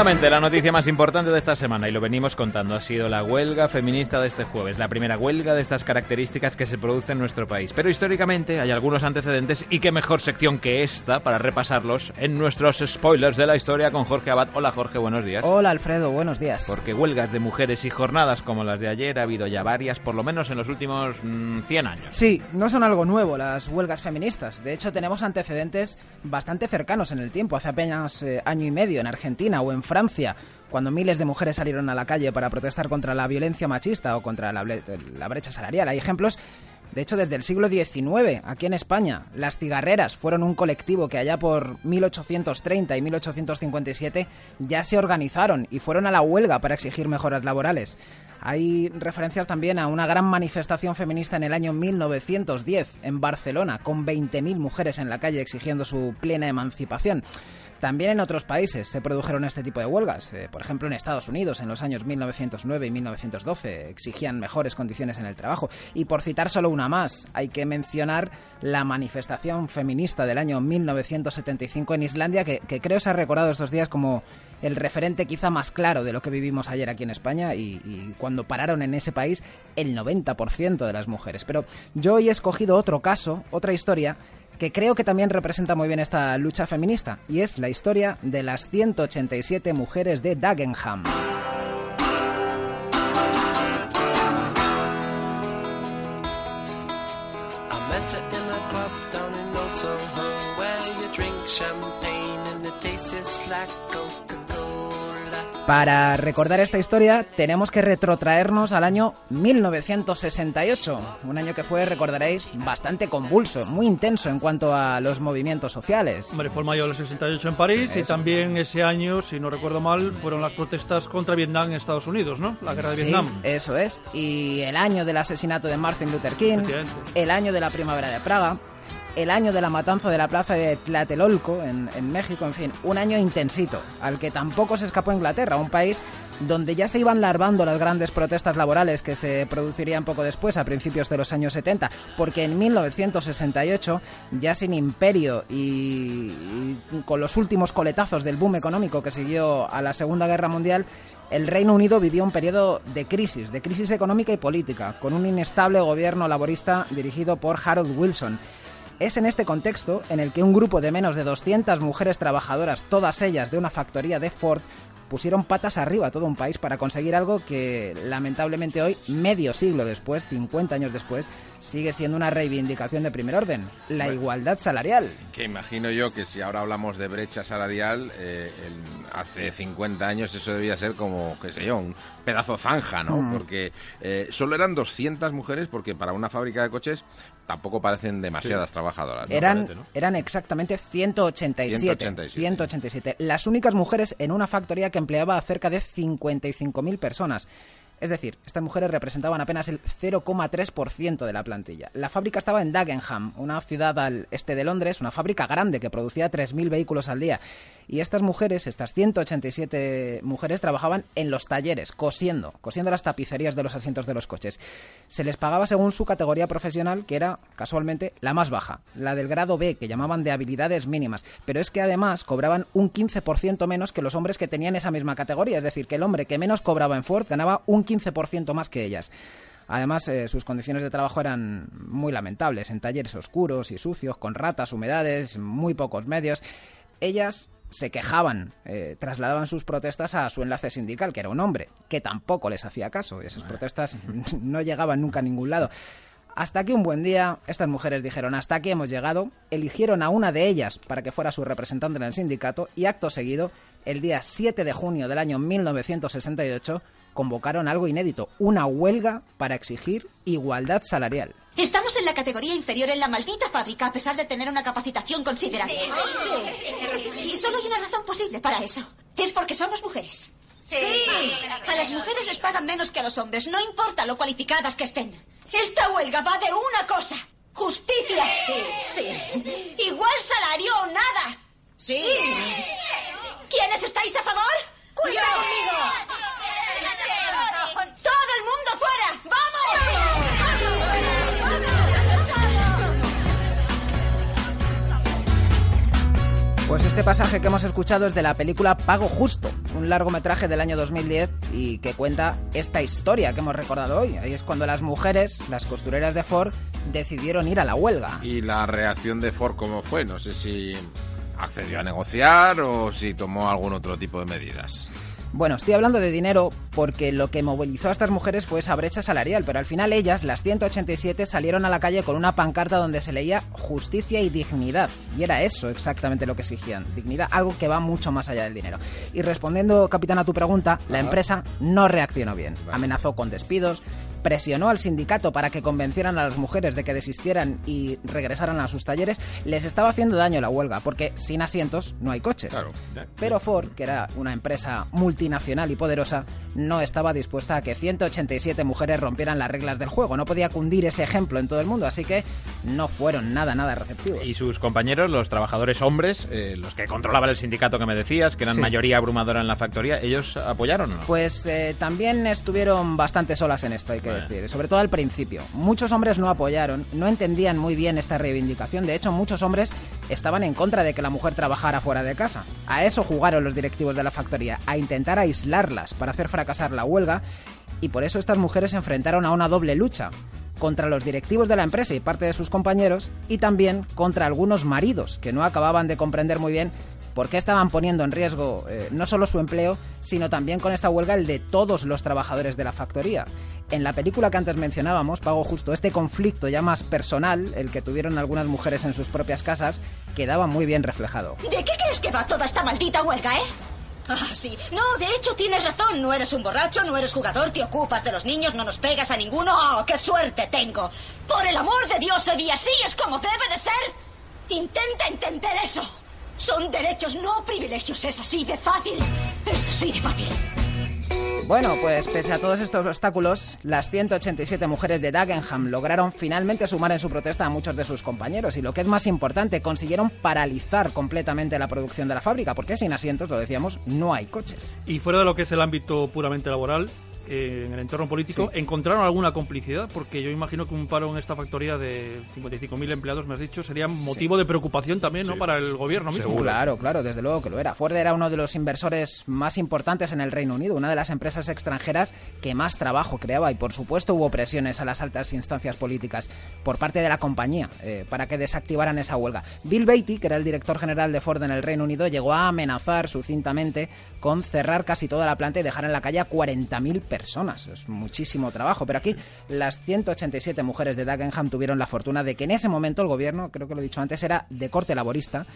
Seguramente la noticia más importante de esta semana, y lo venimos contando, ha sido la huelga feminista de este jueves, la primera huelga de estas características que se produce en nuestro país. Pero históricamente hay algunos antecedentes y qué mejor sección que esta para repasarlos en nuestros spoilers de la historia con Jorge Abad. Hola Jorge, buenos días. Hola Alfredo, buenos días. Porque huelgas de mujeres y jornadas como las de ayer ha habido ya varias, por lo menos en los últimos 100 mm, años. Sí, no son algo nuevo las huelgas feministas. De hecho, tenemos antecedentes bastante cercanos en el tiempo. Hace apenas eh, año y medio en Argentina o en Francia, cuando miles de mujeres salieron a la calle para protestar contra la violencia machista o contra la, brecha salarial. Hay ejemplos de hecho, desde el siglo XIX, aquí en España, las cigarreras fueron un colectivo que allá por 1830 y 1857 ya se organizaron y fueron a la huelga para exigir mejoras laborales. Hay referencias también a una gran manifestación feminista en el año 1910 en Barcelona, con 20.000 mujeres en la calle exigiendo su plena emancipación. También en otros países se produjeron este tipo de huelgas. Eh, por ejemplo, en Estados Unidos, en los años 1909 y 1912, exigían mejores condiciones en el trabajo. Y por citar solo una más, hay que mencionar la manifestación feminista del año 1975 en Islandia, que, creo se ha recordado estos días como el referente quizá más claro de lo que vivimos ayer aquí en España y, y, cuando pararon en ese país el 90% de las mujeres. Pero yo hoy he escogido otro caso, otra historia que creo que también representa muy bien esta lucha feminista, y es la historia de las 187 mujeres de Dagenham. Para recordar esta historia tenemos que retrotraernos al año 1968, un año que fue, recordaréis, bastante convulso, muy intenso en cuanto a los movimientos sociales. Hombre, fue el mayo del 68 en París y también ese año, si no recuerdo mal, fueron las protestas contra Vietnam en Estados Unidos, ¿no? La guerra de Vietnam. Eso es. Y el año del asesinato de Martin Luther King, el año de la primavera de Praga, el año de la matanza de la plaza de Tlatelolco en, México, en fin, un año intensito, al que tampoco se escapó Inglaterra, un país donde ya se iban larvando las grandes protestas laborales que se producirían poco después, a principios de los años 70, porque en 1968, ya sin imperio y, con los últimos coletazos del boom económico que siguió a la Segunda Guerra Mundial, el Reino Unido vivió un periodo de crisis, de crisis económica y política, con un inestable gobierno laborista dirigido por Harold Wilson. Es en este contexto en el que un grupo de menos de 200 mujeres trabajadoras, todas ellas de una factoría de Ford, pusieron patas arriba a todo un país para conseguir algo que lamentablemente hoy, medio siglo después, 50 años después, sigue siendo una reivindicación de primer orden, la igualdad salarial. Que imagino yo que si ahora hablamos de brecha salarial, eh, hace 50 años eso debía ser como, qué sé yo, un pedazo zanja, ¿no? Mm. Porque eh, solo eran 200 mujeres, porque para una fábrica de coches tampoco parecen demasiadas trabajadoras. Eran, eran exactamente 187, 187. Las únicas mujeres en una factoría que empleaba a cerca de 55.000 personas. Es decir, estas mujeres representaban apenas el 0,3% de la plantilla. La fábrica estaba en Dagenham, una ciudad al este de Londres, una fábrica grande que producía 3.000 vehículos al día. Y estas mujeres, estas 187 mujeres, trabajaban en los talleres, cosiendo, cosiendo las tapicerías de los asientos de los coches. Se les pagaba según su categoría profesional, que era, casualmente, la más baja, la del grado B, que llamaban de habilidades mínimas. Pero es que además cobraban un 15% menos que los hombres que tenían esa misma categoría. Es decir, que el hombre que menos cobraba en Ford ganaba un 15% más que ellas. Además, eh, sus condiciones de trabajo eran muy lamentables, en talleres oscuros y sucios, con ratas, humedades, muy pocos medios. Ellas se quejaban, eh, trasladaban sus protestas a su enlace sindical, que era un hombre, que tampoco les hacía caso. Esas protestas no llegaban nunca a ningún lado. Hasta que un buen día estas mujeres dijeron hasta aquí hemos llegado, eligieron a una de ellas para que fuera su representante en el sindicato y acto seguido, el día 7 de junio del año 1968, convocaron algo inédito, una huelga para exigir igualdad salarial. Estamos en la categoría inferior en la maldita fábrica a pesar de tener una capacitación considerable. Y solo hay una razón posible para eso. Es porque somos mujeres. Sí. A las mujeres les pagan menos que a los hombres, no importa lo cualificadas que estén. Esta huelga va de una cosa. Justicia. Sí, sí. Igual salario o nada. Sí. ¿Quiénes estáis a favor? ¡Cuidado conmigo! ¡Todo el mundo fuera! ¡Vamos! Pues Este pasaje que hemos escuchado es de la película Pago Justo, un largometraje del año 2010 y que cuenta esta historia que hemos recordado hoy. Ahí es cuando las mujeres, las costureras de Ford, decidieron ir a la huelga. ¿Y la reacción de Ford cómo fue? No sé si accedió a negociar o si tomó algún otro tipo de medidas. Bueno, estoy hablando de dinero porque lo que movilizó a estas mujeres fue esa brecha salarial, pero al final ellas, las 187, salieron a la calle con una pancarta donde se leía justicia y dignidad. Y era eso exactamente lo que exigían, dignidad, algo que va mucho más allá del dinero. Y respondiendo, capitán, a tu pregunta, la empresa no reaccionó bien. Amenazó con despidos, presionó al sindicato para que convencieran a las mujeres de que desistieran y regresaran a sus talleres, les estaba haciendo daño la huelga, porque sin asientos no hay coches. Pero Ford, que era una empresa multinacional y poderosa, no estaba dispuesta a que 187 mujeres rompieran las reglas del juego. No podía cundir ese ejemplo en todo el mundo, así que no fueron nada, nada receptivos. ¿Y sus compañeros, los trabajadores hombres, eh, los que controlaban el sindicato que me decías, que eran mayoría abrumadora en la factoría, ellos apoyaron o no? Pues eh, también estuvieron bastante solas en esto, hay que decir, sobre todo al principio. Muchos hombres no apoyaron, no entendían muy bien esta reivindicación. De hecho, muchos hombres estaban en contra de que la mujer trabajara fuera de casa. A eso jugaron los directivos de la factoría, a intentar aislarlas para hacer fracasar la huelga. Y por eso estas mujeres se enfrentaron a una doble lucha contra los directivos de la empresa y parte de sus compañeros y también contra algunos maridos que no acababan de comprender muy bien por qué estaban poniendo en riesgo eh, no solo su empleo, sino también con esta huelga el de todos los trabajadores de la factoría. En la película que antes mencionábamos, Pago Justo, este conflicto ya más personal, el que tuvieron algunas mujeres en sus propias casas, quedaba muy bien reflejado. ¿De qué crees que va toda esta maldita huelga, eh? Ah, sí. No, de hecho tienes razón. No eres un borracho, no eres jugador, te ocupas de los niños, no nos pegas a ninguno. ¡Oh, qué suerte tengo! Por el amor de Dios, Eddie, así es como debe de ser. Intenta entender eso. Son derechos, no privilegios. Es así de fácil. Es así de fácil. Bueno, pues pese a todos estos obstáculos, las 187 mujeres de Dagenham lograron finalmente sumar en su protesta a muchos de sus compañeros y lo que es más importante, consiguieron paralizar completamente la producción de la fábrica, porque sin asientos, lo decíamos, no hay coches. Y fuera de lo que es el ámbito puramente laboral, eh, en el entorno político, ¿encontraron alguna complicidad? Porque yo imagino que un paro en esta factoría de 55.000 empleados, me has dicho, sería motivo de preocupación también ¿no? para el gobierno mismo. Claro, claro, desde luego que lo era. Ford era uno de los inversores más importantes en el Reino Unido, una de las empresas extranjeras que más trabajo creaba y por supuesto hubo presiones a las altas instancias políticas por parte de la compañía eh, para que desactivaran esa huelga. Bill Beatty, que era el director general de Ford en el Reino Unido, llegó a amenazar sucintamente con cerrar casi toda la planta y dejar en la calle a 40.000 personas. Es muchísimo trabajo. Pero aquí las 187 mujeres de Dagenham tuvieron la fortuna de que en ese momento el gobierno, creo que lo he dicho antes, era de corte laborista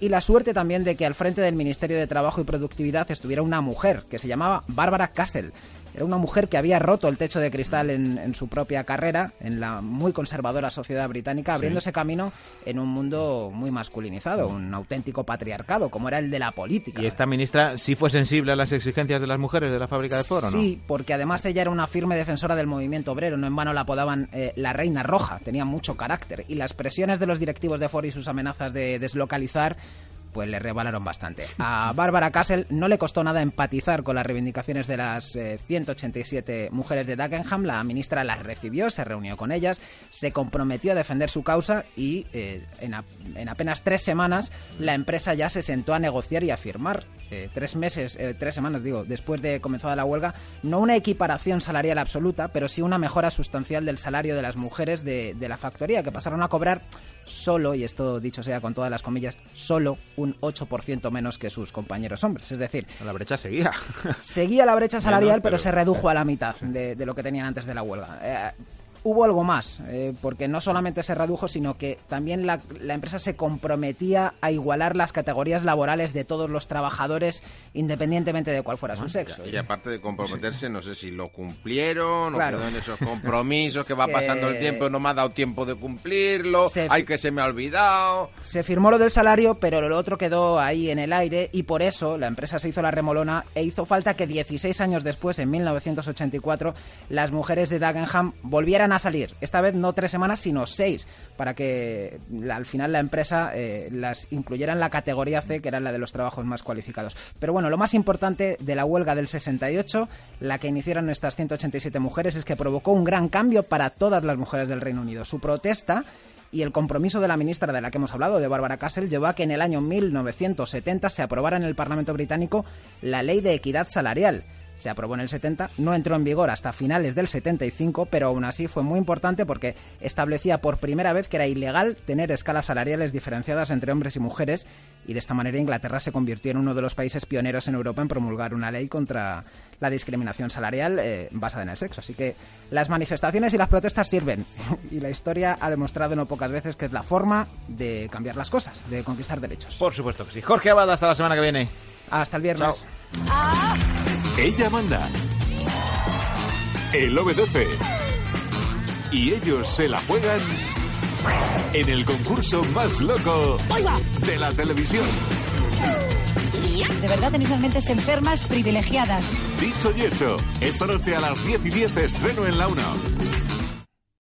y la suerte también de que al frente del Ministerio de Trabajo y Productividad estuviera una mujer que se llamaba Bárbara Castle era una mujer que había roto el techo de cristal en, su propia carrera, en la muy conservadora sociedad británica, abriéndose camino en un mundo muy masculinizado, un auténtico patriarcado, como era el de la política. ¿Y esta ministra sí fue sensible a las exigencias de las mujeres de la fábrica de Ford, Sí, porque además ella era una firme defensora del movimiento obrero, no en vano la apodaban eh, la Reina Roja, tenía mucho carácter, y las presiones de los directivos de Ford y sus amenazas de deslocalizar pues le rebalaron bastante. A Bárbara Castle no le costó nada empatizar con las reivindicaciones de las 187 eh, mujeres de Dagenham. La ministra las recibió, se reunió con ellas, se comprometió a defender su causa y eh, en, apenas tres semanas la empresa ya se sentó a negociar y a firmar. Eh, tres meses, tres semanas digo, después de comenzada la huelga, no una equiparación salarial absoluta, pero sí una mejora sustancial del salario de las mujeres de, de la factoría, que pasaron a cobrar solo, y esto dicho sea con todas las comillas, solo un 8% menos que sus compañeros hombres. Es decir, la brecha seguía. Seguía la brecha salarial, pero... se redujo a la mitad de, de, lo que tenían antes de la huelga. Eh, hubo algo más, eh, porque no solamente se redujo, sino que también la, empresa se comprometía a igualar las categorías laborales de todos los trabajadores, independientemente de cuál fuera su sexo. Y aparte de comprometerse, no sé si lo cumplieron, o quedó en esos compromisos que va pasando el tiempo, no me ha dado tiempo de cumplirlo, hay que se me ha olvidado. Se firmó lo del salario, pero lo otro quedó ahí en el aire, y por eso la empresa se hizo la remolona e hizo falta que 16 años después, en 1984, las mujeres de Dagenham volvieran a salir. Esta vez no tres semanas, sino seis, para que al final la empresa eh, las incluyera en la categoría C, que era la de los trabajos más cualificados. Pero bueno, lo más importante de la huelga del 68, la que iniciaron estas 187 mujeres, es que provocó un gran cambio para todas las mujeres del Reino Unido. Su protesta Y el compromiso de la ministra de la que hemos hablado, de Bárbara Castle, llevó a que en el año 1970 se aprobara en el Parlamento británico la ley de equidad salarial se aprobó en el 70, no entró en vigor hasta finales del 75, pero aún así fue muy importante porque establecía por primera vez que era ilegal tener escalas salariales diferenciadas entre hombres y mujeres y de esta manera Inglaterra se convirtió en uno de los países pioneros en Europa en promulgar una ley contra la discriminación salarial eh, basada en el sexo. Así que las manifestaciones y las protestas sirven y la historia ha demostrado no pocas veces que es la forma de cambiar las cosas, de conquistar derechos. Por supuesto que sí. Jorge Abad, hasta la semana que viene. Hasta el viernes. Ella manda. Él obedece. Y ellos se la juegan en el concurso más loco de la televisión. De verdad tenéis mentes enfermas privilegiadas. Dicho y hecho, esta noche a las 10 y 10 estreno en la 1.